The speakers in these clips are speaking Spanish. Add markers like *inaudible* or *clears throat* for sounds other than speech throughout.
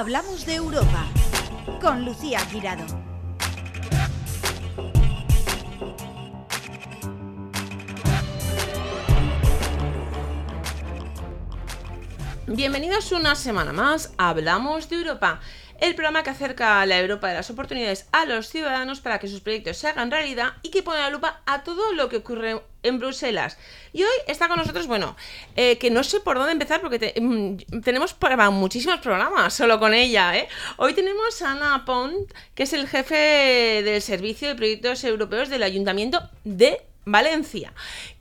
Hablamos de Europa con Lucía Girado. Bienvenidos una semana más a Hablamos de Europa, el programa que acerca a la Europa de las oportunidades a los ciudadanos para que sus proyectos se hagan realidad y que pone la lupa a todo lo que ocurre en Bruselas. Y hoy está con nosotros, bueno, eh, que no sé por dónde empezar porque mm, tenemos para muchísimos programas solo con ella. ¿eh? Hoy tenemos a Ana Pont, que es el jefe del Servicio de Proyectos Europeos del Ayuntamiento de Valencia.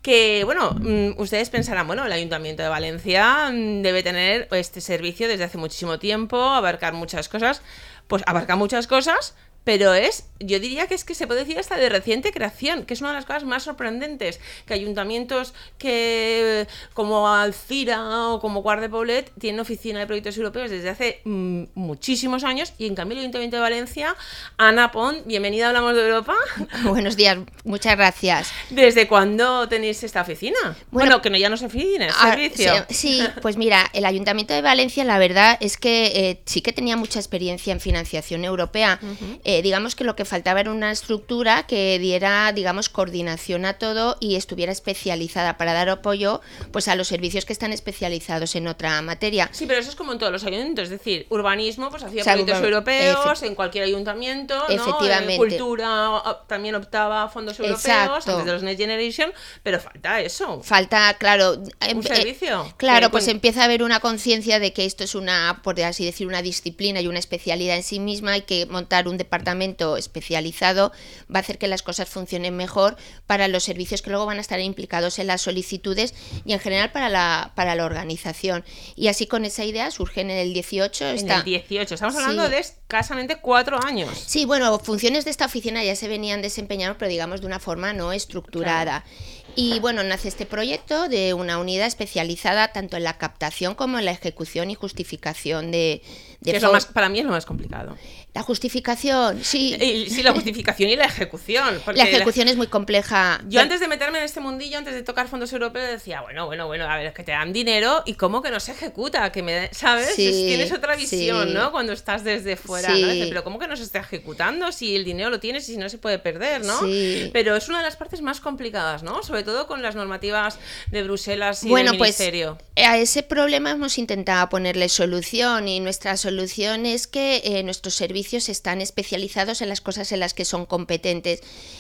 Que, bueno, mm, ustedes pensarán, bueno, el Ayuntamiento de Valencia mm, debe tener este servicio desde hace muchísimo tiempo, abarcar muchas cosas. Pues abarca muchas cosas, pero es, yo diría que es que se puede decir hasta de reciente creación, que es una de las cosas más sorprendentes, que ayuntamientos que como Alcira o como Guard de Poblet tienen oficina de proyectos europeos desde hace mm, muchísimos años y en cambio el Ayuntamiento de Valencia, Ana Pont, bienvenida a Hablamos de Europa. *laughs* Buenos días, muchas gracias. ¿Desde cuándo tenéis esta oficina? Bueno, Bueno, que no ya no es oficina, es Ah, servicio. sí, sí, pues mira, el Ayuntamiento de Valencia, la verdad es que eh, sí que tenía mucha experiencia en financiación europea. Eh, digamos que lo que faltaba era una estructura que diera, digamos, coordinación a todo y estuviera especializada para dar apoyo pues a los servicios que están especializados en otra materia. Sí, pero eso es como en todos los ayuntamientos, es decir, urbanismo, pues hacía O sea, proyectos europeos en cualquier ayuntamiento, ¿no? Efectivamente. Eh, cultura también optaba a fondos europeos Exacto. antes de los Next Generation, pero falta eso. Falta, claro, Un em- eh, servicio. claro, pues empieza a haber una conciencia de que esto es una, por así decir, una disciplina y una especialidad en sí misma y que montar un departamento especializado va a hacer que las cosas funcionen mejor para los servicios que luego van a estar implicados en las solicitudes y en general para la, para la organización. Y así con esa idea surge en el 18 En esta... el 18, estamos hablando Sí. de escasamente cuatro años. Sí, bueno, funciones de esta oficina ya se venían desempeñando, pero digamos de una forma no estructurada. Y bueno, nace este proyecto de una unidad especializada tanto en la captación como en la ejecución y justificación de, de Que es lo más, para mí es lo más complicado. La justificación, sí. Y, sí, la justificación y la ejecución. La ejecución es muy compleja. Yo antes de meterme en este mundillo, antes de tocar fondos europeos, decía, bueno, bueno, bueno, a ver, que te dan dinero y cómo que no se ejecuta, que me, ¿sabes? Sí, Es- tienes otra visión, sí. ¿no? Cuando estás desde fuera, Sí. ¿no? Dices, pero ¿cómo que no se está ejecutando si el dinero lo tienes y si no se puede perder, ¿no? Sí. Pero es una de las partes más complicadas, ¿no? Sobre todo con las normativas de Bruselas y bueno, del pues ministerio. a ese problema hemos intentado ponerle solución y nuestra solución es que eh, nuestros servicios están especializados en las cosas en las que son competentes.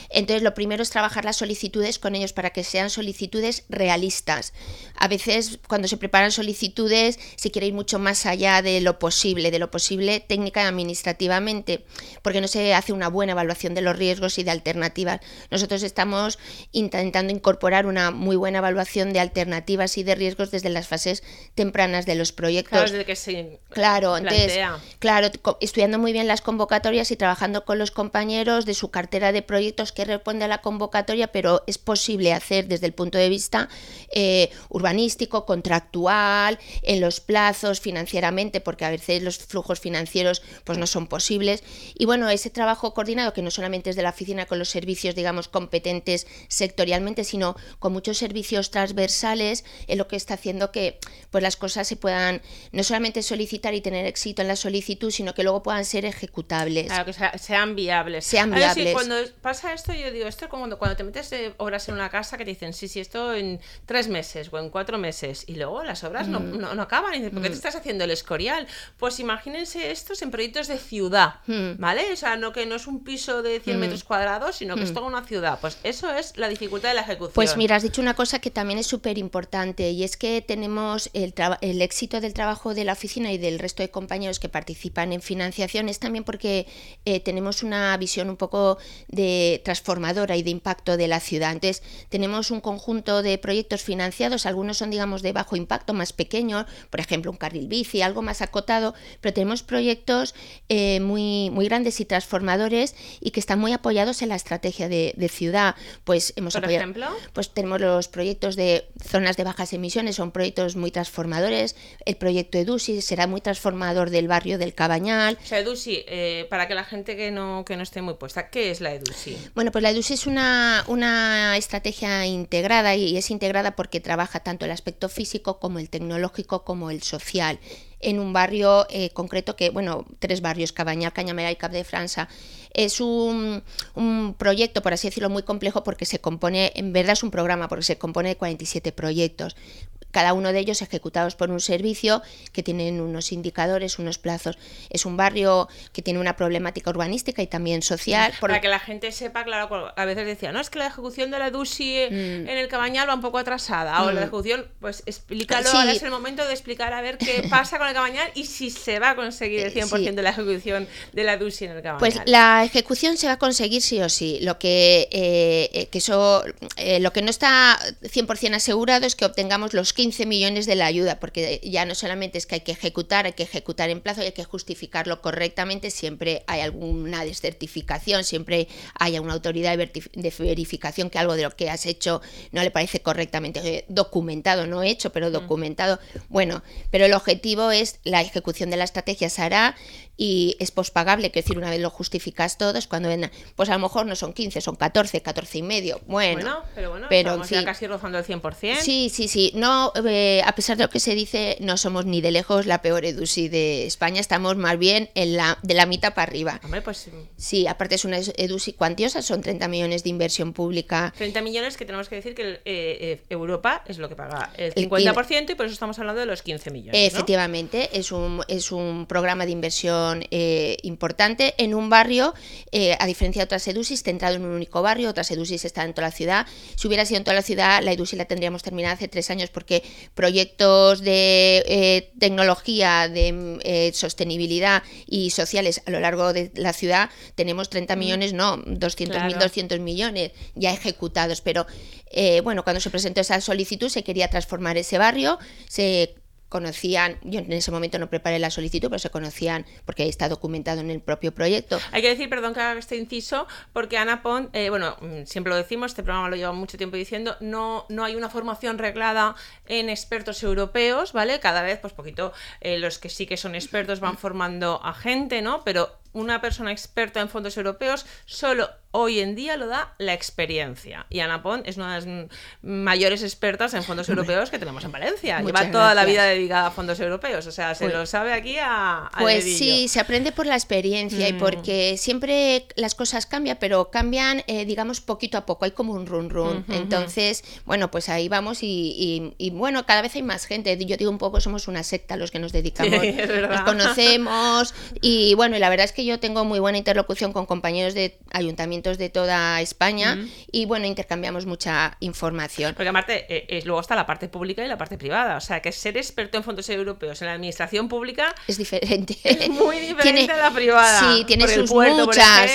Entonces, lo primero es trabajar las solicitudes con ellos para que sean solicitudes realistas. A veces, cuando se preparan solicitudes, se quiere ir mucho más allá de lo posible, de lo posible técnica y administrativamente, porque no se hace una buena evaluación de los riesgos y de alternativas. Nosotros estamos intentando incorporar una muy buena evaluación de alternativas y de riesgos desde las fases tempranas de los proyectos. Claro, desde que se Claro, entonces, claro, estudiando muy bien las convocatorias y trabajando con los compañeros de su cartera de proyectos que responde a la convocatoria, pero es posible hacer desde el punto de vista eh, urbanístico, contractual, en los plazos, financieramente, porque a veces los flujos financieros pues no son posibles. Y bueno, ese trabajo coordinado, que no solamente es de la oficina con los servicios, digamos, competentes sectorialmente, sino con muchos servicios transversales, es lo que está haciendo que pues las cosas se puedan no solamente solicitar y tener éxito en la solicitud, sino que luego puedan ser ejecutables. Claro, que sea- sean viables. Sean A ver, sí, viables. cuando pasa esto, yo digo, esto es como cuando, cuando te metes de obras en una casa que te dicen, sí, sí, esto en tres meses o en cuatro meses, y luego las obras no, Mm. no, no acaban. Y dices, ¿por qué te estás haciendo el escorial? Pues imagínense estos en proyectos de ciudad, Mm. ¿vale? O sea, no que no es un piso de 100 metros cuadrados, sino que es toda una ciudad. Pues eso es la dificultad de la ejecución. Mm. Pues mira, has dicho una cosa que también es súper importante y es que tenemos el, el éxito del trabajo de la oficina y del resto de compañeros que participan en financiación es también porque eh, tenemos una visión un poco de transformadora y de impacto de la ciudad. Entonces, tenemos un conjunto de proyectos financiados, algunos son, digamos, de bajo impacto, más pequeños, por ejemplo, un carril bici, algo más acotado, pero tenemos proyectos eh, muy, muy grandes y transformadores y que están muy apoyados en la estrategia de, de ciudad. Pues hemos Por apoyado- ejemplo. pues tenemos los proyectos de zonas de bajas emisiones, son proyectos muy transformadores. El proyecto EDUSI será muy transformador del barrio del Cabañal. O sea, EDUSI, eh, para que la gente que no, que no esté muy puesta, ¿qué es la EDUSI? Bueno, pues la EDUSI es una, una estrategia integrada y es integrada porque trabaja tanto el aspecto físico como el tecnológico como el social. en un barrio eh, concreto que, bueno, tres barrios, Cabañal, Cañamera y Cap de França. Es un, un, proyecto, por así decirlo, muy complejo porque se compone, en verdad es un programa, porque se compone de 47 proyectos cada uno de ellos ejecutados por un servicio que tienen unos indicadores, unos plazos. Es un barrio que tiene una problemática urbanística y también social. Para que la gente sepa, claro, a veces decía, no, es que la ejecución de la DUSI mm. en el Cabañal va un poco atrasada, o la mm. ejecución, pues explícalo, ahora es el momento de explicar a ver qué *laughs* pasa con el Cabañal y si se va a conseguir el 100% de la ejecución de la DUSI en el Cabañal. Pues la ejecución se va a conseguir sí o sí. Lo que, eh, eh, que eso, eh, lo que no está 100% asegurado es que obtengamos los 15 millones de la ayuda, porque ya no solamente es que hay que ejecutar, hay que ejecutar en plazo, hay que justificarlo correctamente, siempre hay alguna descertificación, siempre hay una autoridad de verificación que algo de lo que has hecho no le parece correctamente documentado, no hecho, pero mm. documentado. Bueno, pero el objetivo es la ejecución de la estrategia se hará y es pospagable, que decir, una vez lo justificas todo, es cuando vendan, pues a lo mejor no son 15, son 14, 14 y medio. Bueno, pero bueno, estamos ya casi rozando el 100%. Sí, sí, sí. No, eh, a pesar de lo que se dice, no somos ni de lejos la peor EDUSI de España, estamos más bien en la, de la mitad para arriba. Hombre, pues sí. aparte es una EDUSI cuantiosa, son 30 millones de inversión pública. 30 millones que tenemos que decir que eh, eh, Europa es lo que paga el 50% y por eso estamos hablando de los 15 millones. Efectivamente, es, un, es un programa de inversión eh, importante en un barrio, eh, a diferencia de otras EDUSIS, centrado en un único barrio, otras EDUSIS están en toda la ciudad. Si hubiera sido en toda la ciudad, la EDUSI la tendríamos terminada hace tres años porque proyectos de eh, tecnología, de sostenibilidad y sociales a lo largo de la ciudad tenemos 30 mm. millones, no, 200 mil, 200 millones ya ejecutados, pero bueno, cuando se presentó esa solicitud se quería transformar ese barrio, se conocían, yo en ese momento no preparé la solicitud, pero se conocían porque está documentado en el propio proyecto. Hay que decir, perdón que haga este inciso, porque Ana Pont, eh, bueno, mm, siempre lo decimos, este programa lo lleva mucho tiempo diciendo, no, no hay una formación reglada en expertos europeos, ¿vale? Cada vez, pues poquito, eh, los que sí que son expertos van formando a gente, ¿no? Pero una persona experta en fondos europeos solo hoy en día lo da la experiencia. Y Ana Pont es una de las mayores expertas en fondos *laughs* europeos que tenemos en Valencia. Lleva toda la vida dedicada a fondos europeos, o sea, se pues lo sabe aquí a... pues sí, se aprende por la experiencia y mm. porque siempre las cosas cambian, pero cambian, eh, digamos, poquito a poco, hay como un run run. Entonces, bueno, pues ahí vamos y, bueno, cada vez hay más gente. Yo digo un poco, somos una secta los que nos dedicamos, *laughs* nos conocemos y bueno, y la verdad es que yo tengo muy buena interlocución con compañeros de ayuntamientos de toda España y bueno, intercambiamos mucha información. Porque aparte, eh, luego está la parte pública y la parte privada. O sea, que ser experto en fondos europeos en la administración pública es diferente. *laughs* Es muy diferente a la privada. Sí, tiene sus muchas.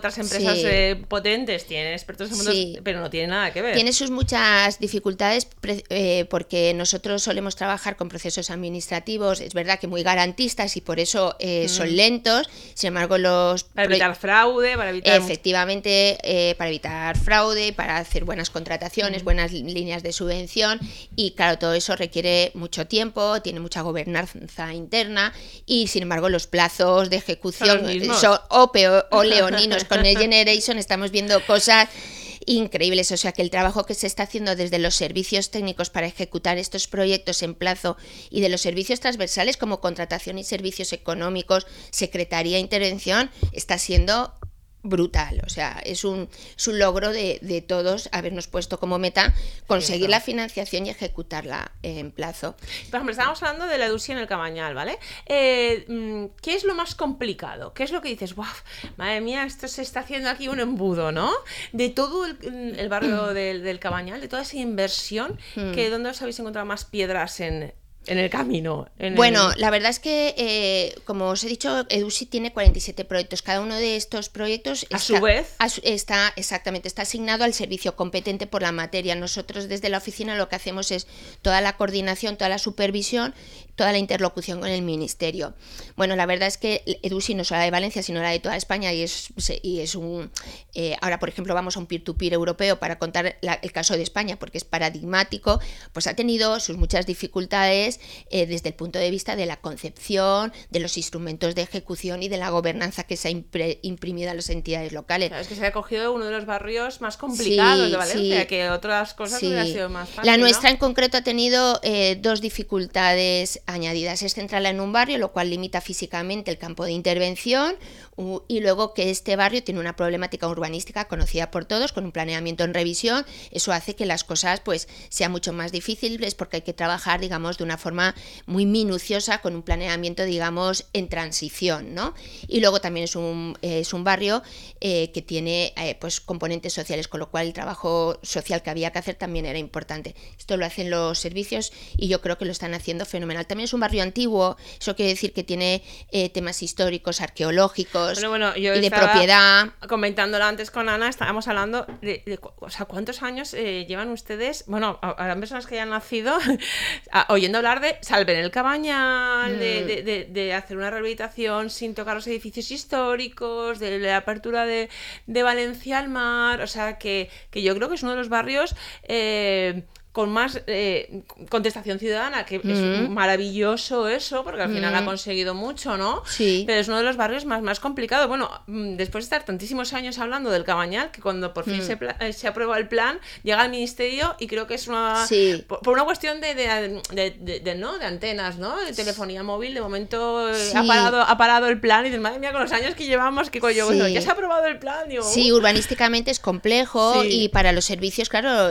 Otras empresas eh, potentes tienen expertos en pero no tiene nada que ver. Tiene sus muchas dificultades eh, porque nosotros solemos trabajar con procesos administrativos, es verdad que muy garantistas y por eso son lentos. Sin embargo, los... Para evitar fraude, para evitar... Efectivamente, eh, para evitar fraude, para hacer buenas contrataciones, buenas líneas de subvención. Y claro, todo eso requiere mucho tiempo, tiene mucha gobernanza interna y sin embargo los plazos de ejecución son, OPE o *laughs* leoninos con el *laughs* Generation estamos viendo cosas increíbles. O sea que el trabajo que se está haciendo desde los servicios técnicos para ejecutar estos proyectos en plazo y de los servicios transversales como contratación y servicios económicos, secretaría e intervención, está siendo brutal. O sea, es un, logro de, todos habernos puesto como meta conseguir la financiación y ejecutarla en plazo. Por ejemplo, estábamos hablando de la EDUSI en el Cabañal, ¿vale? Eh, mm, ¿Qué es lo más complicado? ¿Qué es lo que dices? ¡Wow! Madre mía, esto se está haciendo aquí un embudo, ¿no? De todo el, barrio *clears throat* del, Cabañal, de toda esa inversión, hmm. que ¿dónde os habéis encontrado más piedras en, en el camino. bueno, la verdad es que, eh, como os he dicho, EDUSI tiene 47 proyectos. Cada uno de estos proyectos a su vez está exactamente está asignado al servicio competente por la materia. Nosotros desde la oficina lo que hacemos es toda la coordinación, toda la supervisión, toda la interlocución con el ministerio. Bueno, la verdad es que EDUSI no solo la de Valencia, sino la de toda España y es, y es un eh, ahora por ejemplo vamos a un peer-to-peer europeo para contar el caso de España porque es paradigmático, pues ha tenido sus muchas dificultades eh, desde el punto de vista de la concepción, de los instrumentos de ejecución y de la gobernanza que se ha imprimido a las entidades locales. es que se ha cogido uno de los barrios más complicados de Valencia, que otras cosas hubiera sido más fácil. La nuestra en concreto ha tenido eh, dos dificultades añadidas. Es centrada en un barrio, lo cual limita físicamente el campo de intervención y luego que este barrio tiene una problemática urbanística conocida por todos, con un planeamiento en revisión. Eso hace que las cosas pues sean mucho más difíciles porque hay que trabajar, digamos, de una forma muy minuciosa con un planeamiento, digamos, en transición, ¿no? Y luego también es un, es un barrio eh, que tiene eh, pues componentes sociales, con lo cual el trabajo social que había que hacer también era importante. Esto lo hacen los servicios y yo creo que lo están haciendo fenomenal. También es un barrio antiguo, eso quiere decir que tiene eh, temas históricos, arqueológicos y de propiedad. Comentándolo antes con Ana, estábamos hablando de, o sea, cuántos años llevan ustedes, bueno, a, las personas que ya han nacido, *laughs* oyendo hablar de salven el cabañal, de, mm. de, hacer una rehabilitación sin tocar los edificios históricos, de la apertura de, Valencia al mar, o sea que, que, yo creo que es uno de los barrios eh, con más eh, contestación ciudadana, que es maravilloso eso, porque al final ha conseguido mucho, ¿no? Sí. Pero es uno de los barrios más, más complicados. Bueno, mm, después de estar tantísimos años hablando del Cabañal, que cuando por fin se, eh, se, aprueba el plan, llega al ministerio y creo que es una... Por, una cuestión de, de, ¿no? de antenas, ¿no? De telefonía móvil, de momento eh, ha, parado, ha parado el plan y dices, madre mía, con los años que llevamos, que coño, ya se ha aprobado el plan. sí, urbanísticamente es complejo y para los servicios, claro,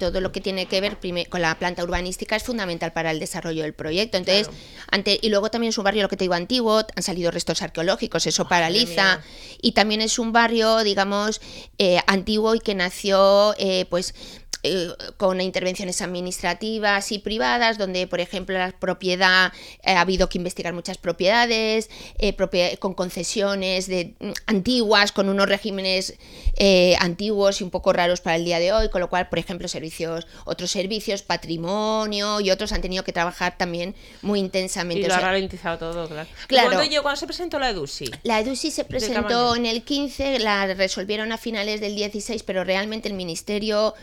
todo lo que tiene que ver con la planta urbanística es fundamental para el desarrollo del proyecto. Entonces, ante, y luego también es un barrio, lo que te digo, antiguo, han salido restos arqueológicos, eso paraliza. Y también es un barrio, digamos, eh, antiguo y que nació, eh, pues, eh, con intervenciones administrativas y privadas, donde, por ejemplo, la propiedad, eh, ha habido que investigar muchas propiedades, eh, con concesiones de, mm, antiguas, con unos regímenes antiguos y un poco raros para el día de hoy, con lo cual, por ejemplo, servicios, otros servicios, patrimonio y otros han tenido que trabajar también muy intensamente. Y lo ha ralentizado todo, claro. claro. ¿Cuándo, se presentó la EDUSI? La EDUSI se presentó en el 15, la resolvieron a finales del 16, pero realmente el Ministerio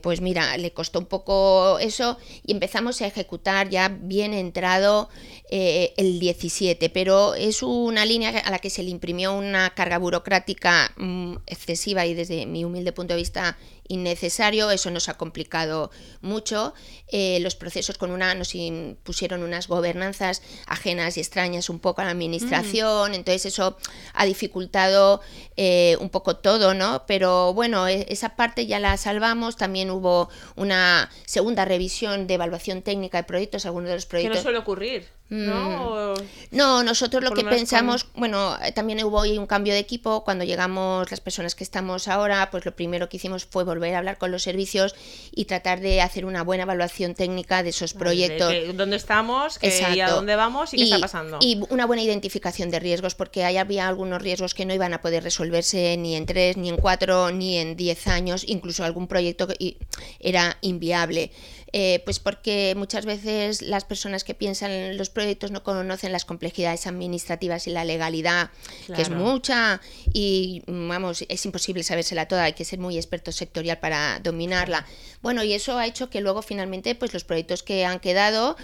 pues mira, le costó un poco eso y empezamos a ejecutar ya bien entrado eh, el 17, pero es una línea a la que se le imprimió una carga burocrática mm, excesiva y desde mi humilde punto de vista innecesario, eso nos ha complicado mucho. Eh, los procesos con una nos impusieron unas gobernanzas ajenas y extrañas un poco a la administración, mm. entonces eso ha dificultado eh, un poco todo, ¿no? Pero bueno, e, esa parte ya la salvamos. También hubo una segunda revisión de evaluación técnica de proyectos, algunos de los proyectos. Que no suele ocurrir. ¿no? Mm. No, nosotros lo que pensamos, bueno, eh, también hubo un cambio de equipo, cuando llegamos las personas que estamos ahora, pues lo primero que hicimos fue volver a hablar con los servicios y tratar de hacer una buena evaluación técnica de esos proyectos. ¿Dónde estamos? y a dónde vamos y, qué está pasando? Y una buena identificación de riesgos, porque ahí había algunos riesgos que no iban a poder resolverse ni en tres, ni en cuatro, ni en diez años, incluso algún proyecto que era inviable. Eh, pues porque muchas veces las personas que piensan en los proyectos no conocen las complejidades administrativas y la legalidad, que es mucha y vamos, es imposible sabérsela toda, hay que ser muy experto sectorial para dominarla. Bueno, y eso ha hecho que luego finalmente pues los proyectos que han quedado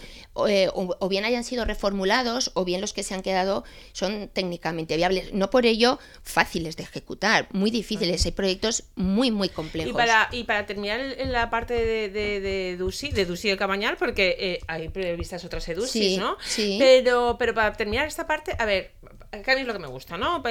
eh, o, bien hayan sido reformulados o bien los que se han quedado son técnicamente viables. No por ello fáciles de ejecutar, muy difíciles. Hay proyectos muy, muy complejos. Y para, y para terminar en la parte de, de, de DUSI, de DUSI de Cabañal, porque eh, hay previstas otras EDUSIs, ¿no? Sí. Pero, pero para terminar esta parte, a ver, que a mí es lo que me gusta, ¿no?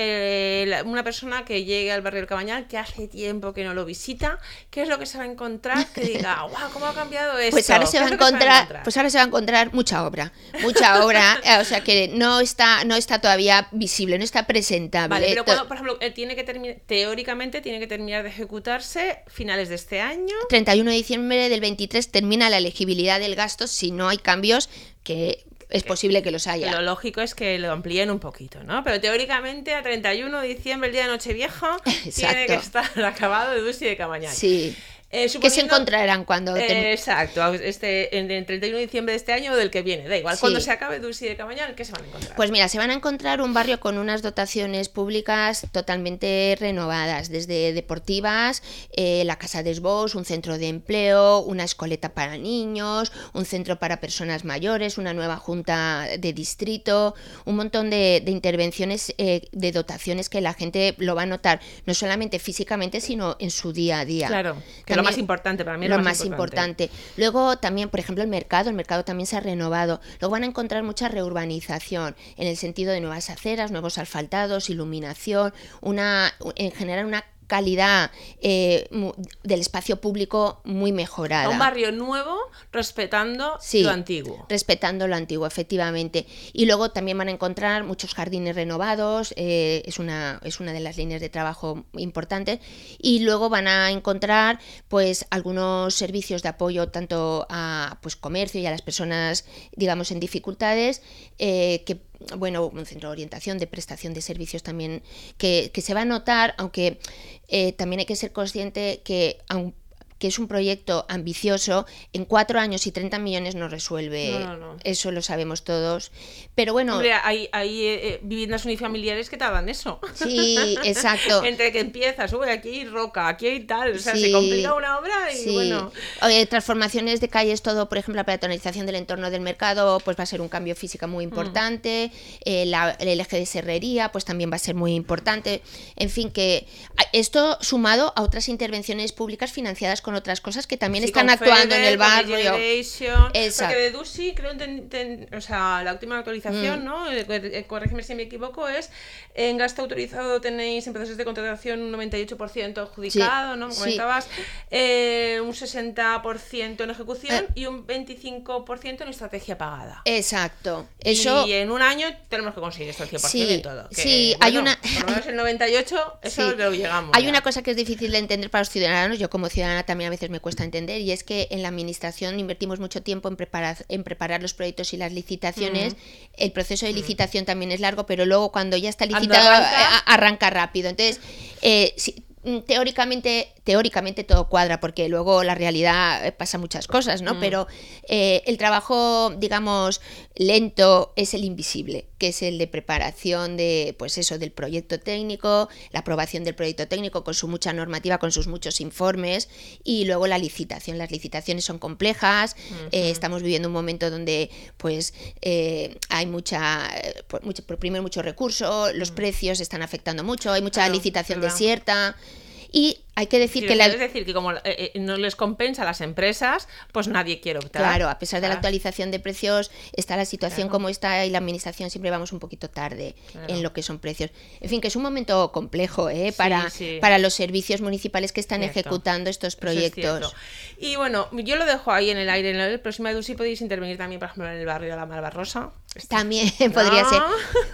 Una persona que llegue al barrio del Cabañal, que hace tiempo que no lo visita, ¿qué es lo que se va a encontrar? Que diga, *laughs* wow, ¿cómo ha cambiado esto? Pues ahora se va a encontrar, pues ahora se va a encontrar mucha obra, mucha obra, *laughs* eh, o sea que no está, no está todavía visible, no está presentable. Vale, pero cuando, por ejemplo, tiene que terminar, teóricamente tiene que terminar de ejecutarse finales de este año. 31 de diciembre del 23 termina la elegibilidad del gasto si no hay cambios que es posible que los haya. Lo lógico es que lo amplíen un poquito, ¿no? Pero teóricamente a 31 de diciembre, el día de Nochevieja, *laughs* tiene que estar *laughs* acabado de Dulce de Camañal. Sí. Eh, ¿Qué se encontrarán cuando... Eh, exacto, este, en el 31 de diciembre de este año o del que viene, da igual, cuando se acabe Dulce de Camañal, ¿qué se van a encontrar? Pues mira, se van a encontrar un barrio con unas dotaciones públicas totalmente renovadas, desde deportivas, eh, la Casa de Esbos, un centro de empleo, una escoleta para niños, un centro para personas mayores, una nueva junta de distrito, un montón de, de intervenciones, de dotaciones que la gente lo va a notar, no solamente físicamente, sino en su día a día. Claro, que lo más importante para mí. Lo, más, importante. Luego también, por ejemplo, el mercado. El mercado también se ha renovado. Luego van a encontrar mucha reurbanización en el sentido de nuevas aceras, nuevos asfaltados, iluminación, una, en general una calidad eh, del espacio público muy mejorada. Un barrio nuevo respetando lo antiguo. Respetando lo antiguo, efectivamente. Y luego también van a encontrar muchos jardines renovados, eh, es, una, es una de las líneas de trabajo importantes. Y luego van a encontrar pues algunos servicios de apoyo tanto a pues comercio y a las personas, digamos, en dificultades, eh, que bueno, un centro de orientación, de prestación de servicios también, que, que se va a notar, aunque eh, también hay que ser consciente que, que es un proyecto ambicioso, en cuatro años y 30 millones no resuelve. Eso lo sabemos todos. Pero bueno. hay, hay eh, eh, viviendas unifamiliares que tardan eso. Sí, *laughs* exacto. Entre que empiezas, sube aquí hay roca, aquí hay tal. O sea, se complica una obra y bueno. transformaciones de calles, todo, por ejemplo, la peatonalización del entorno del mercado, pues va a ser un cambio físico muy mm. importante. Eh, el eje de serrería, pues también va a ser muy importante. En fin, que esto sumado a otras intervenciones públicas financiadas con otras cosas que también están actuando en el barrio. Exacto. Porque de Dusi, creo, o sea, la última actualización, mm. ¿no? Eh, eh, corrígeme si me equivoco, es en gasto autorizado tenéis en procesos de contratación un 98% adjudicado, ¿no? comentabas, eh, un 60% en ejecución y un 25% en estrategia pagada. Exacto. Eso... Y en un año tenemos que conseguir esto al 100% sí, todo. sí, hay una... Por lo menos el 98, eso *laughs* lo llegamos. Hay una cosa que es difícil de entender para los ciudadanos, yo como ciudadana también a veces me cuesta entender, y es que en la administración invertimos mucho tiempo en preparar, en preparar los proyectos y las licitaciones. El proceso de licitación también es largo, pero luego cuando ya está licitado arranca? rápido. Entonces, eh, Mm, teóricamente, teóricamente todo cuadra, porque luego la realidad eh, pasa muchas cosas, ¿no? Mm. Pero eh, el trabajo, digamos, lento es el invisible, que es el de preparación de, pues eso, del proyecto técnico, la aprobación del proyecto técnico con su mucha normativa, con sus muchos informes, y luego la licitación. Las licitaciones son complejas, eh, estamos viviendo un momento donde, pues, hay mucha, por, mucho, primero mucho recurso, los mm. precios están afectando mucho, hay mucha licitación desierta. Y hay que decir que Es decir, que como eh, eh, no les compensa a las empresas, pues nadie quiere optar. Claro, a pesar de la actualización de precios, está la situación como está y la administración siempre vamos un poquito tarde en lo que son precios. En fin, que es un momento complejo ¿eh? para, para los servicios municipales que están ejecutando estos proyectos. y bueno, yo lo dejo ahí en el aire. En el próximo si podéis intervenir también, por ejemplo, en el barrio de la Malvarrosa. También *laughs* podría ser.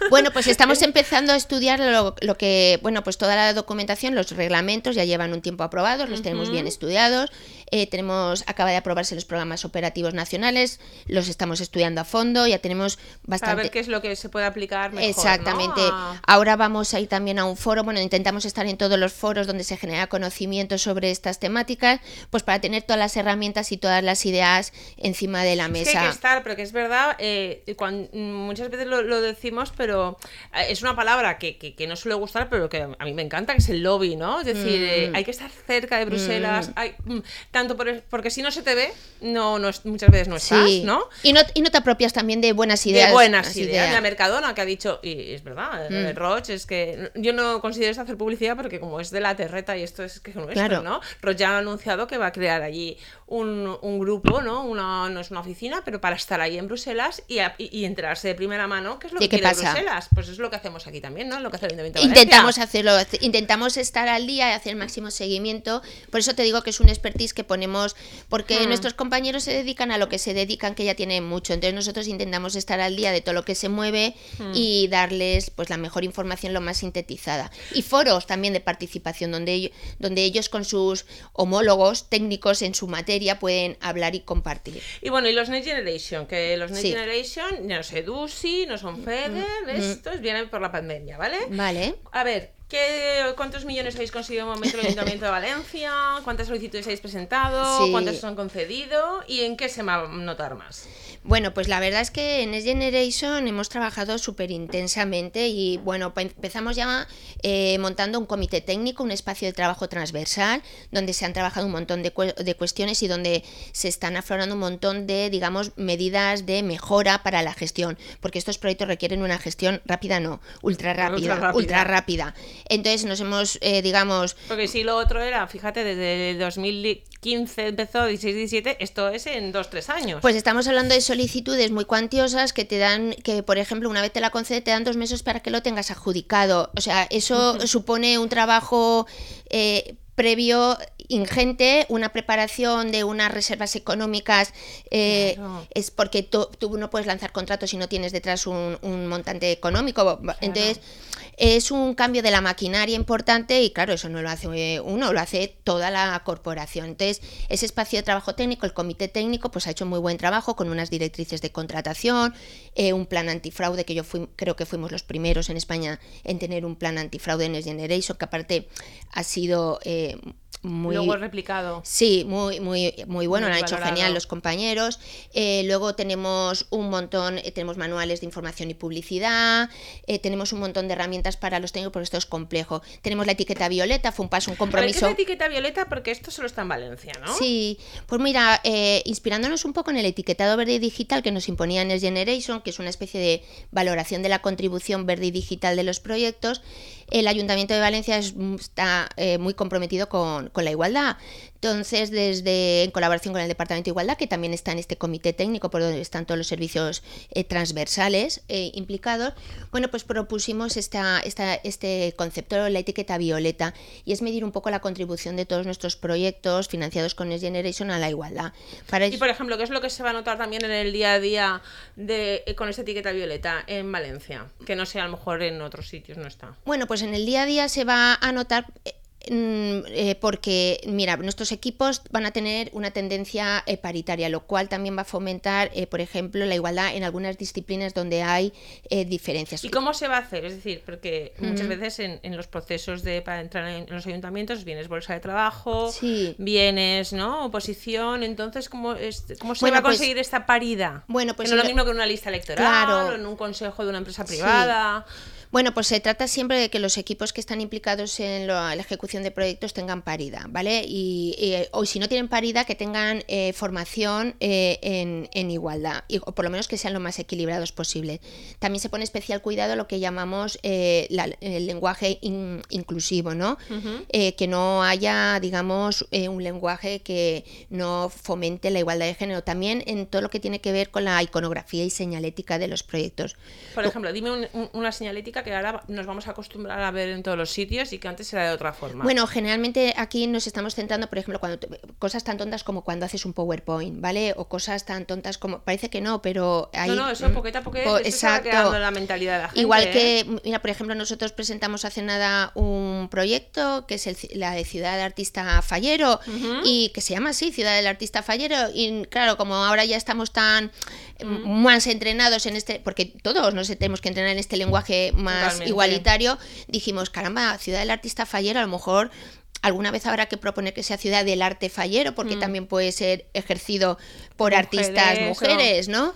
Bueno, pues estamos *laughs* empezando a estudiar lo, lo que, bueno, pues toda la documentación, los reglamentos ya llevan un tiempo aprobados, los tenemos bien estudiados. Eh, tenemos, acaba de aprobarse los programas operativos nacionales, los estamos estudiando a fondo, ya tenemos bastante. A ver qué es lo que se puede aplicar mejor. Exactamente. Ahora vamos a ir también a un foro, bueno, intentamos estar en todos los foros donde se genera conocimiento sobre estas temáticas, pues para tener todas las herramientas y todas las ideas encima de la mesa. Es que hay que estar, pero que es verdad, eh, muchas veces lo, decimos, pero eh, es una palabra que, que, no suele gustar, pero que a mí me encanta, que es el lobby, ¿no? Es decir, mm. hay que estar cerca de Bruselas, mm. hay, mm, tanto porque si no se te ve, no, no muchas veces no estás, ¿no? Y, ¿no? y no te apropias también de buenas ideas. De buenas ideas. La Mercadona que ha dicho, y es verdad, mm. Roche, es que yo no considero hacer publicidad porque como es de la terreta y esto es que nuestro, claro. ¿no? Roche ya ha anunciado que va a crear allí un, un, grupo, ¿no? Una, no es una oficina, pero para estar ahí en Bruselas y, y, enterarse de primera mano qué es lo que quiere Bruselas. Pues es lo que hacemos aquí también, ¿no? Lo que hace el Ayuntamiento de Intentamos hacerlo, intentamos estar al día y hacer el máximo seguimiento. Por eso te digo que es un expertise que ponemos, porque hmm. nuestros compañeros se dedican a lo que se dedican, que ya tienen mucho. Entonces nosotros intentamos estar al día de todo lo que se mueve hmm. y darles pues la mejor información lo más sintetizada. Y foros también de participación, donde, donde ellos con sus homólogos técnicos en su materia pueden hablar y compartir. Y bueno, y los Next Generation, que los Next Generation no sé, Dusi, no son FEDER, mm, mm. estos vienen por la pandemia, ¿vale? Vale. A ver, ¿qué, ¿cuántos millones habéis conseguido en momento el Ayuntamiento de Valencia? ¿Cuántas solicitudes habéis presentado? ¿Cuántas os han concedido? ¿Y en qué se va a notar más? Bueno, pues la verdad es que en Next Generation hemos trabajado súper intensamente y bueno, empezamos ya eh, montando un comité técnico, un espacio de trabajo transversal, donde se han trabajado un montón de, de, cuestiones y donde se están aflorando un montón de, digamos, medidas de mejora para la gestión, porque estos proyectos requieren una gestión rápida, no, ultra rápida, ultra rápida. Entonces nos hemos, eh, digamos... Porque si lo otro era, fíjate, desde 2015 empezó, 16-17, esto es en 2-3 años. Pues estamos hablando de solicitudes muy cuantiosas que te dan, que por ejemplo una vez te la concede te dan dos meses para que lo tengas adjudicado. O sea, eso supone un trabajo... Eh, previo ingente, una preparación de unas reservas económicas, eh, es porque tú, no puedes lanzar contratos si no tienes detrás un, montante económico. Entonces, es un cambio de la maquinaria importante y claro, eso no lo hace uno, lo hace toda la corporación. Entonces, ese espacio de trabajo técnico, el comité técnico, pues ha hecho muy buen trabajo con unas directrices de contratación, eh, un plan antifraude, que yo fui, creo que fuimos los primeros en España en tener un plan antifraude en Next Generation, que aparte ha sido... Eh, muy, luego replicado. Sí, muy, muy, muy bueno, lo han hecho genial los compañeros. Eh, luego tenemos un montón, eh, tenemos manuales de información y publicidad, eh, tenemos un montón de herramientas para los técnicos, porque esto es complejo. Tenemos la etiqueta violeta, fue un paso, un compromiso. ¿Qué es la etiqueta violeta? Porque esto solo está en Valencia, ¿no? Sí, pues mira, inspirándonos un poco en el etiquetado verde y digital que nos imponía Next Generation, que es una especie de valoración de la contribución verde y digital de los proyectos, el Ayuntamiento de Valencia está muy comprometido con, con la igualdad. Entonces, desde en colaboración con el Departamento de Igualdad, que también está en este comité técnico por donde están todos los servicios eh, transversales eh, implicados, bueno, pues propusimos esta, esta, este concepto, la etiqueta violeta, y es medir un poco la contribución de todos nuestros proyectos financiados con Next Generation a la igualdad. Para y, por ejemplo, ¿qué es lo que se va a notar también en el día a día de, eh, con esta etiqueta violeta en Valencia? Que no sé, a lo mejor en otros sitios no está. Bueno, pues en el día a día se va a notar Mm, eh, porque, mira, nuestros equipos van a tener una tendencia eh, paritaria, lo cual también va a fomentar, eh, por ejemplo, la igualdad en algunas disciplinas donde hay diferencias. ¿Y cómo se va a hacer? Es decir, porque muchas veces en, los procesos de para entrar en, los ayuntamientos vienes bolsa de trabajo, vienes, ¿no? Oposición, entonces, ¿cómo, es, cómo se va a pues conseguir esta paridad? Bueno, pues... no es lo mismo que en una lista electoral o en un consejo de una empresa privada. Bueno, pues se trata siempre de que los equipos que están implicados en la ejecución de proyectos tengan paridad, ¿vale? Y, o si no tienen paridad, que tengan eh, formación eh, en, igualdad, o por lo menos que sean lo más equilibrados posible. También se pone especial cuidado a lo que llamamos eh, el lenguaje inclusivo, ¿no? que no haya, digamos, un lenguaje que no fomente la igualdad de género. También en todo lo que tiene que ver con la iconografía y señalética de los proyectos. Por ejemplo, dime una señalética que ahora nos vamos a acostumbrar a ver en todos los sitios y que antes era de otra forma. Bueno, generalmente aquí nos estamos centrando, por ejemplo, cuando cosas tan tontas como cuando haces un PowerPoint, ¿vale? O cosas tan tontas como parece que no, pero hay No, no, eso poquito a poquito exacto. la mentalidad de la gente. Igual que ¿eh? mira, por ejemplo, nosotros presentamos hace nada un proyecto que es el, la de Ciudad del Artista Fallero y que se llama así, Ciudad del Artista Fallero y claro, como ahora ya estamos tan más entrenados en este, porque todos nos tenemos que entrenar en este lenguaje más igualitario, dijimos, caramba, Ciudad del Artista Fallero, a lo mejor alguna vez habrá que proponer que sea ciudad del arte fallero, porque mm. también puede ser ejercido por artistas mujeres, ¿no?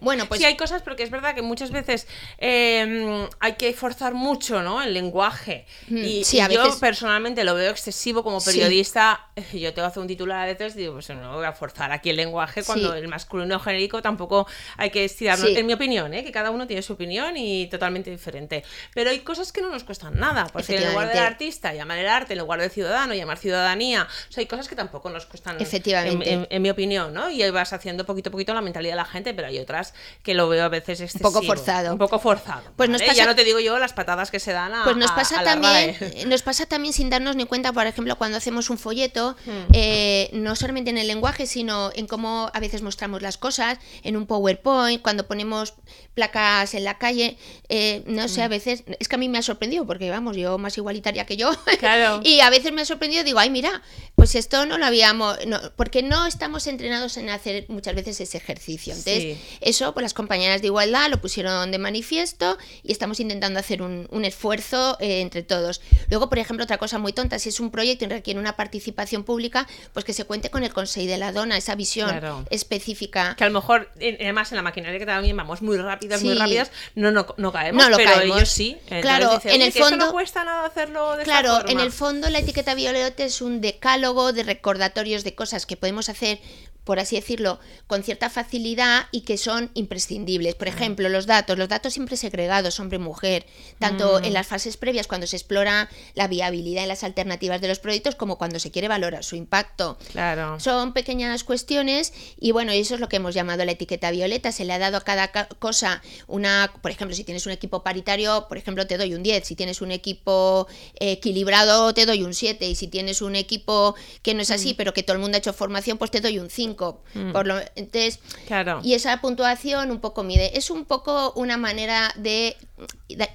Bueno, pues... Sí, hay cosas, porque es verdad que muchas veces em, hay que forzar mucho, ¿no? El lenguaje. Y, yo personalmente lo veo excesivo como periodista. *laughs* Yo tengo que hacer un titular a veces y digo, pues no voy a forzar aquí el lenguaje cuando el masculino genérico tampoco hay que estirarlo. En mi opinión, ¿eh? Que cada uno tiene su opinión y totalmente diferente. Pero hay cosas que no nos cuestan nada. Porque en lugar del artista, llamar el arte, en lugar de ciudadano, llamar ciudadanía. O sea, hay cosas que tampoco nos cuestan. Efectivamente. En, mi opinión, ¿no? Y ahí vas haciendo poquito a poquito la mentalidad de la gente, pero hay otras que lo veo a veces excesivo. Un poco forzado. Un poco forzado. Pues nos pasa... Ya no te digo yo las patadas que se dan a Pues nos pasa también, *laughs* nos pasa también sin darnos ni cuenta, por ejemplo, cuando hacemos un folleto, hmm. eh, no solamente en el lenguaje, sino en cómo a veces mostramos las cosas, en un PowerPoint, cuando ponemos placas en la calle, eh, no sé, a hmm. veces, es que a mí me ha sorprendido, porque vamos, yo más igualitaria que yo, *laughs* claro. y a veces me ha sorprendido, digo, ay, mira, pues esto no lo habíamos, porque no estamos entrenados en hacer muchas veces ese ejercicio. Entonces, eso pues las compañeras de igualdad lo pusieron de manifiesto y estamos intentando hacer un, esfuerzo eh, entre todos. Luego, por ejemplo, otra cosa muy tonta, si es un proyecto y requiere una participación pública, pues que se cuente con el Consejo de la Dona, esa visión específica. Que a lo mejor, además en la maquinaria que también vamos muy rápidas, muy rápidas, no, no, no caemos, pero ellos sí. claro, en el fondo... no cuesta nada hacerlo de Claro, esta en el fondo la etiqueta violeta es un decálogo de recordatorios de cosas que podemos hacer por así decirlo, con cierta facilidad y que son imprescindibles. Por ejemplo, los datos, los datos siempre segregados, hombre-mujer, tanto en las fases previas cuando se explora la viabilidad y las alternativas de los proyectos como cuando se quiere valorar su impacto. Claro. Son pequeñas cuestiones y bueno, eso es lo que hemos llamado la etiqueta violeta. Se le ha dado a cada cosa una, por ejemplo, si tienes un equipo paritario, por ejemplo, te doy un 10. Si tienes un equipo equilibrado, te doy un 7. Y si tienes un equipo que no es así, mm. pero que todo el mundo ha hecho formación, pues te doy un 5. Mm. Por lo, entonces, claro. y esa puntuación un poco mide. Es un poco una manera de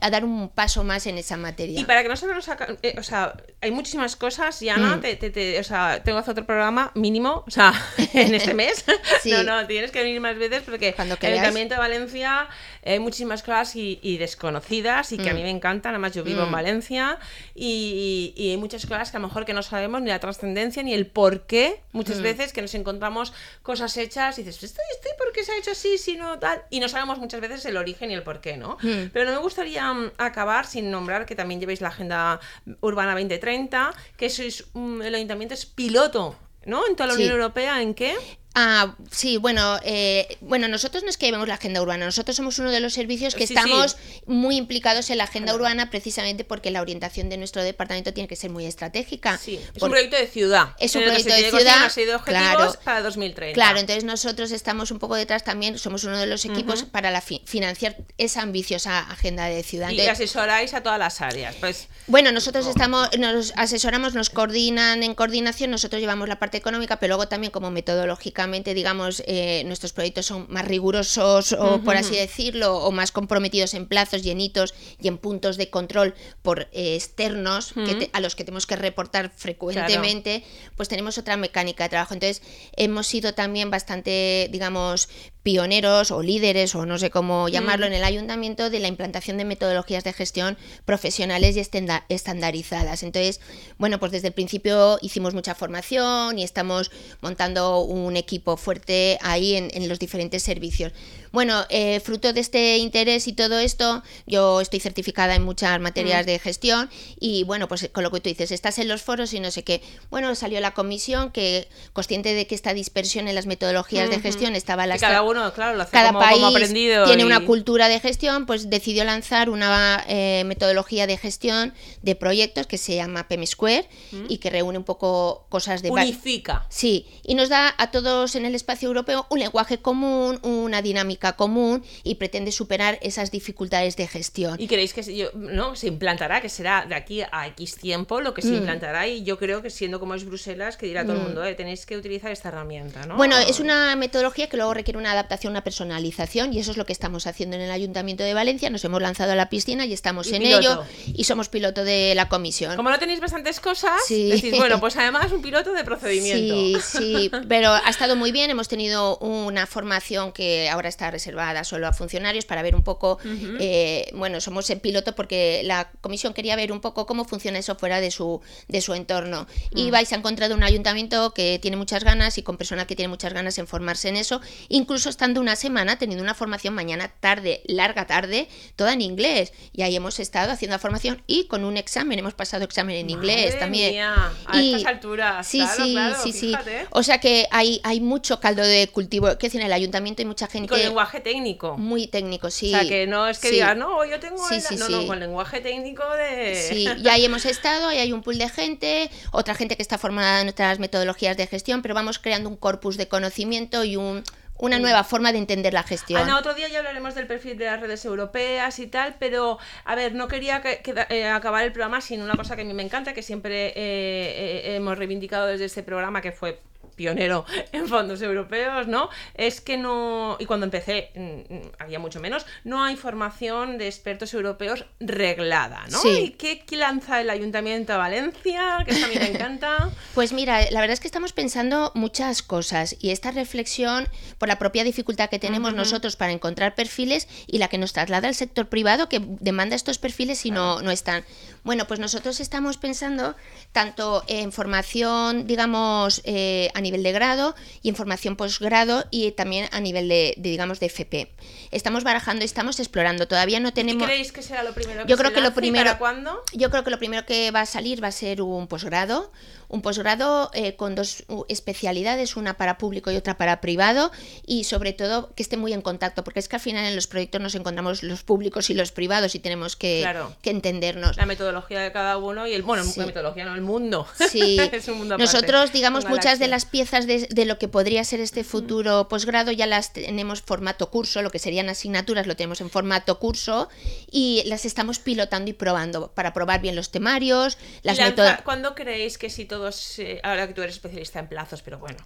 a dar un paso más en esa materia. Y para que no se nos eh, o sea, hay muchísimas cosas, ya no, mm. te, o sea, tengo que hacer otro programa mínimo, o sea, *laughs* en este mes. *laughs* No, no, tienes que venir más veces porque Cuando el Ayuntamiento de Valencia hay muchísimas cosas y, desconocidas y que a mí mm. me encantan, además yo vivo en mm. Valencia y, hay muchas cosas que a lo mejor que no sabemos ni la trascendencia ni el por qué, muchas veces que nos encontramos cosas hechas y dices, ¿estoy, estoy por qué se ha hecho así, no tal? Y no sabemos muchas veces el origen y el por qué, ¿no? Pero no me gustaría acabar sin nombrar que también llevéis la Agenda Urbana 2030, que sois, el ayuntamiento es piloto ¿no? En toda la Unión Europea, ¿en qué? Ah, sí, bueno, eh, bueno, nosotros no es que llevemos la agenda urbana, nosotros somos uno de los servicios que estamos muy implicados en la agenda urbana precisamente porque la orientación de nuestro departamento tiene que ser muy estratégica. Sí, es un proyecto de ciudad. Es un proyecto de ciudad. Claro, para 2030. Claro, entonces nosotros estamos un poco detrás también, somos uno de los equipos para la financiar esa ambiciosa agenda de ciudad. y asesoráis a todas las áreas. Pues, bueno, nosotros estamos, nos asesoramos, nos coordinan en coordinación, nosotros llevamos la parte económica, pero luego también como metodológica digamos, eh, nuestros proyectos son más rigurosos, o por así decirlo, o más comprometidos en plazos y en hitos y en puntos de control por eh, externos a los que tenemos que reportar frecuentemente, pues tenemos otra mecánica de trabajo. Entonces, hemos sido también bastante, digamos, pioneros o líderes o no sé cómo llamarlo en el ayuntamiento de la implantación de metodologías de gestión profesionales y estandarizadas. Entonces, bueno, pues desde el principio hicimos mucha formación y estamos montando un equipo fuerte ahí en, los diferentes servicios. Bueno, eh, fruto de este interés y todo esto, yo estoy certificada en muchas materias de gestión y bueno, pues con lo que tú dices, estás en los foros y no sé qué. Bueno, salió la comisión que, consciente de que esta dispersión en las metodologías de gestión estaba la claro, cada país tiene una cultura de gestión, pues decidió lanzar una eh, metodología de gestión de proyectos que se llama PM Square mm. y que reúne un poco cosas de... Unifica. Sí, y nos da a todos en el espacio europeo un lenguaje común, una dinámica común y pretende superar esas dificultades de gestión. ¿Y creéis que no, se implantará, que será de aquí a X tiempo lo que se mm. implantará? Y yo creo que siendo como es Bruselas, que dirá todo el mm. mundo, eh, tenéis que utilizar esta herramienta, ¿no? Bueno, es una metodología que luego requiere una adaptación, una personalización y eso es lo que estamos haciendo en el Ayuntamiento de Valencia. Nos hemos lanzado a la piscina y estamos en ello y somos piloto de la comisión. Como no tenéis bastantes cosas, decís, bueno, pues *laughs* además un piloto de procedimiento. Sí, sí, pero ha *laughs* estado muy bien. Hemos tenido una formación que ahora está reservada solo a funcionarios para ver un poco, eh, bueno, somos el piloto porque la comisión quería ver un poco cómo funciona eso fuera de su, de su entorno. Y mm. vais a encontrar un ayuntamiento que tiene muchas ganas y con personal que tiene muchas ganas en formarse en eso, incluso estando una semana teniendo una formación mañana, tarde, larga tarde, toda en inglés. Y ahí hemos estado haciendo la formación y con un examen, hemos pasado examen en inglés también. a y, estas alturas. Sí, sí, sí, sí. O sea que hay, hay mucho caldo de cultivo, que es en el ayuntamiento hay mucha gente. con lenguaje técnico. Muy técnico, sí. O sea que no es que digas, no, yo tengo. Sí, sí, no, no, con lenguaje técnico de. Sí, *laughs* y ahí hemos estado, ahí hay un pool de gente, otra gente que está formada en nuestras metodologías de gestión, pero vamos creando un corpus de conocimiento y un una nueva forma de entender la gestión. Ana, otro día ya hablaremos del perfil de las redes europeas y tal, pero a ver, no quería eh, acabar el programa sin una cosa que a mí me encanta, que siempre eh, eh, hemos reivindicado desde este programa, que fue pionero en fondos europeos, ¿no? Es que no, y cuando empecé mm, mm, había mucho menos, no hay formación de expertos europeos reglada, ¿no? Sí. ¿Y qué lanza el Ayuntamiento de Valencia? Que a mí me encanta. *laughs* Pues mira, la verdad es que estamos pensando muchas cosas y esta reflexión, por la propia dificultad que tenemos nosotros para encontrar perfiles y la que nos traslada el sector privado que demanda estos perfiles y no, no están. Bueno, pues nosotros estamos pensando tanto en formación, digamos, eh, a nivel nivel de grado y en formación posgrado y también a nivel de, de, digamos, de FP. Estamos barajando, estamos explorando. Todavía no tenemos. ¿Qué creéis que será lo primero? Que yo creo que lo y primero. ¿Para cuándo? Yo creo que lo primero que va a salir va a ser un posgrado, un posgrado eh, con dos especialidades, una para público y otra para privado, y sobre todo que esté muy en contacto, porque es que al final en los proyectos nos encontramos los públicos y los privados y tenemos que, Claro. que entendernos. La metodología de cada uno y el. Bueno, Sí. la metodología, no, el mundo. Sí, *laughs* es un mundo aparte, nosotros, digamos, muchas de las piezas de, de lo que podría ser este futuro posgrado ya las tenemos formato curso, lo que serían asignaturas lo tenemos en formato curso y las estamos pilotando y probando para probar bien los temarios, las metodologías. ¿Cuándo creéis que si todos, eh, ahora que tú eres especialista en plazos, pero bueno,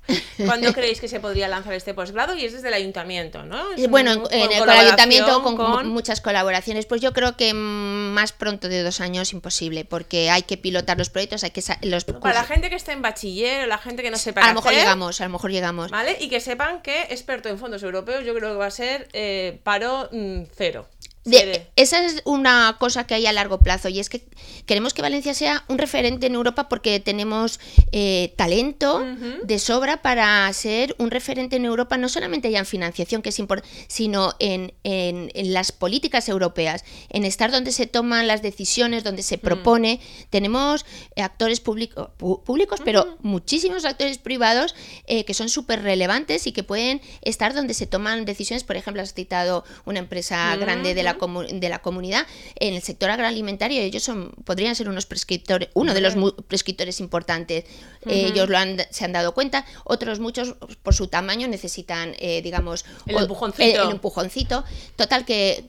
¿cuándo *laughs* creéis que se podría lanzar este posgrado? Y es desde el ayuntamiento, ¿no? Es Bueno, en, un- en con el ayuntamiento con, con- muchas colaboraciones. Pues yo creo que más pronto de dos años imposible, porque hay que pilotar los proyectos, hay que los Para la gente que está en bachiller o la gente que no sepa a lo mejor hacer, llegamos, a lo mejor llegamos. ¿Vale? Y que sepan que experto en fondos europeos yo creo que va a ser eh, paro mm, cero. De- esa es una cosa que hay a largo plazo y es que queremos que Valencia sea un referente en Europa porque tenemos eh, talento de sobra para ser un referente en Europa, no solamente ya en financiación, que es importante, sino en, en- en las políticas europeas, en estar donde se toman las decisiones, donde Mm. se propone. Tenemos actores público- públicos, pero muchísimos actores privados eh, que son súper relevantes y que pueden estar donde se toman decisiones. Por ejemplo, has citado una empresa grande de la, comu- de la comunidad en el sector agroalimentario. Ellos son, podrían ser unos prescriptores, uno de los prescriptores importantes. Ellos lo han, se han dado cuenta. Otros muchos, por su tamaño, necesitan, eh, digamos, El empujoncito. el- el empujoncito. Total que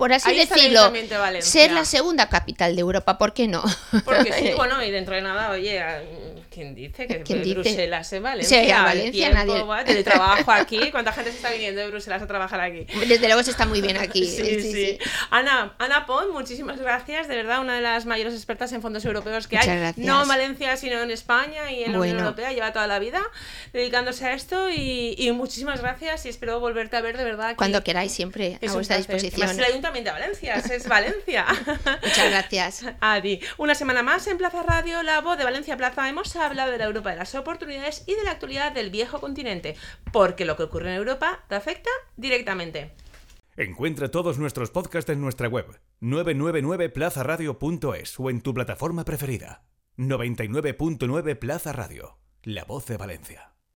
por así Ahí decirlo, ser la segunda capital de Europa, ¿por qué no? *laughs* Porque sí, *laughs* bueno, y dentro de nada, oye, ¿quién dice que ¿Quién dice? Bruselas en Valencia? Sí, a al Valencia tiempo, nadie- va, teletrabajo aquí, *laughs* ¿cuánta gente se está viniendo de Bruselas a trabajar aquí? Desde luego se está muy bien aquí. Sí, sí, sí. Ana, Ana Pon, muchísimas gracias. De verdad, una de las mayores expertas en fondos europeos que Muchas hay. gracias. No en Valencia, sino en España y en la Unión. Europea. Lleva toda la vida dedicándose a esto. Y, y muchísimas gracias. Y espero volverte a ver de verdad. aquí. Cuando queráis, siempre a vuestra disposición. Además, Ayuntamiento de Valencia, es- es Valencia. *laughs* Muchas gracias. A ti. Una semana más en Plaza Radio, la voz de Valencia Plaza, hemos hablado de la Europa de las oportunidades y de la actualidad del viejo continente, porque lo que ocurre en Europa te afecta directamente. Encuentra todos nuestros podcasts en nuestra web 999plazaradio.es o en tu plataforma preferida. 99.9 Plaza Radio, la voz de Valencia.